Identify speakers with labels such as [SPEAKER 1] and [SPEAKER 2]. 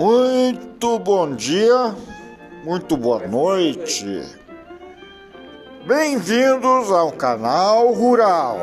[SPEAKER 1] Muito bom dia, muito boa noite. Bem-vindos ao canal Rural.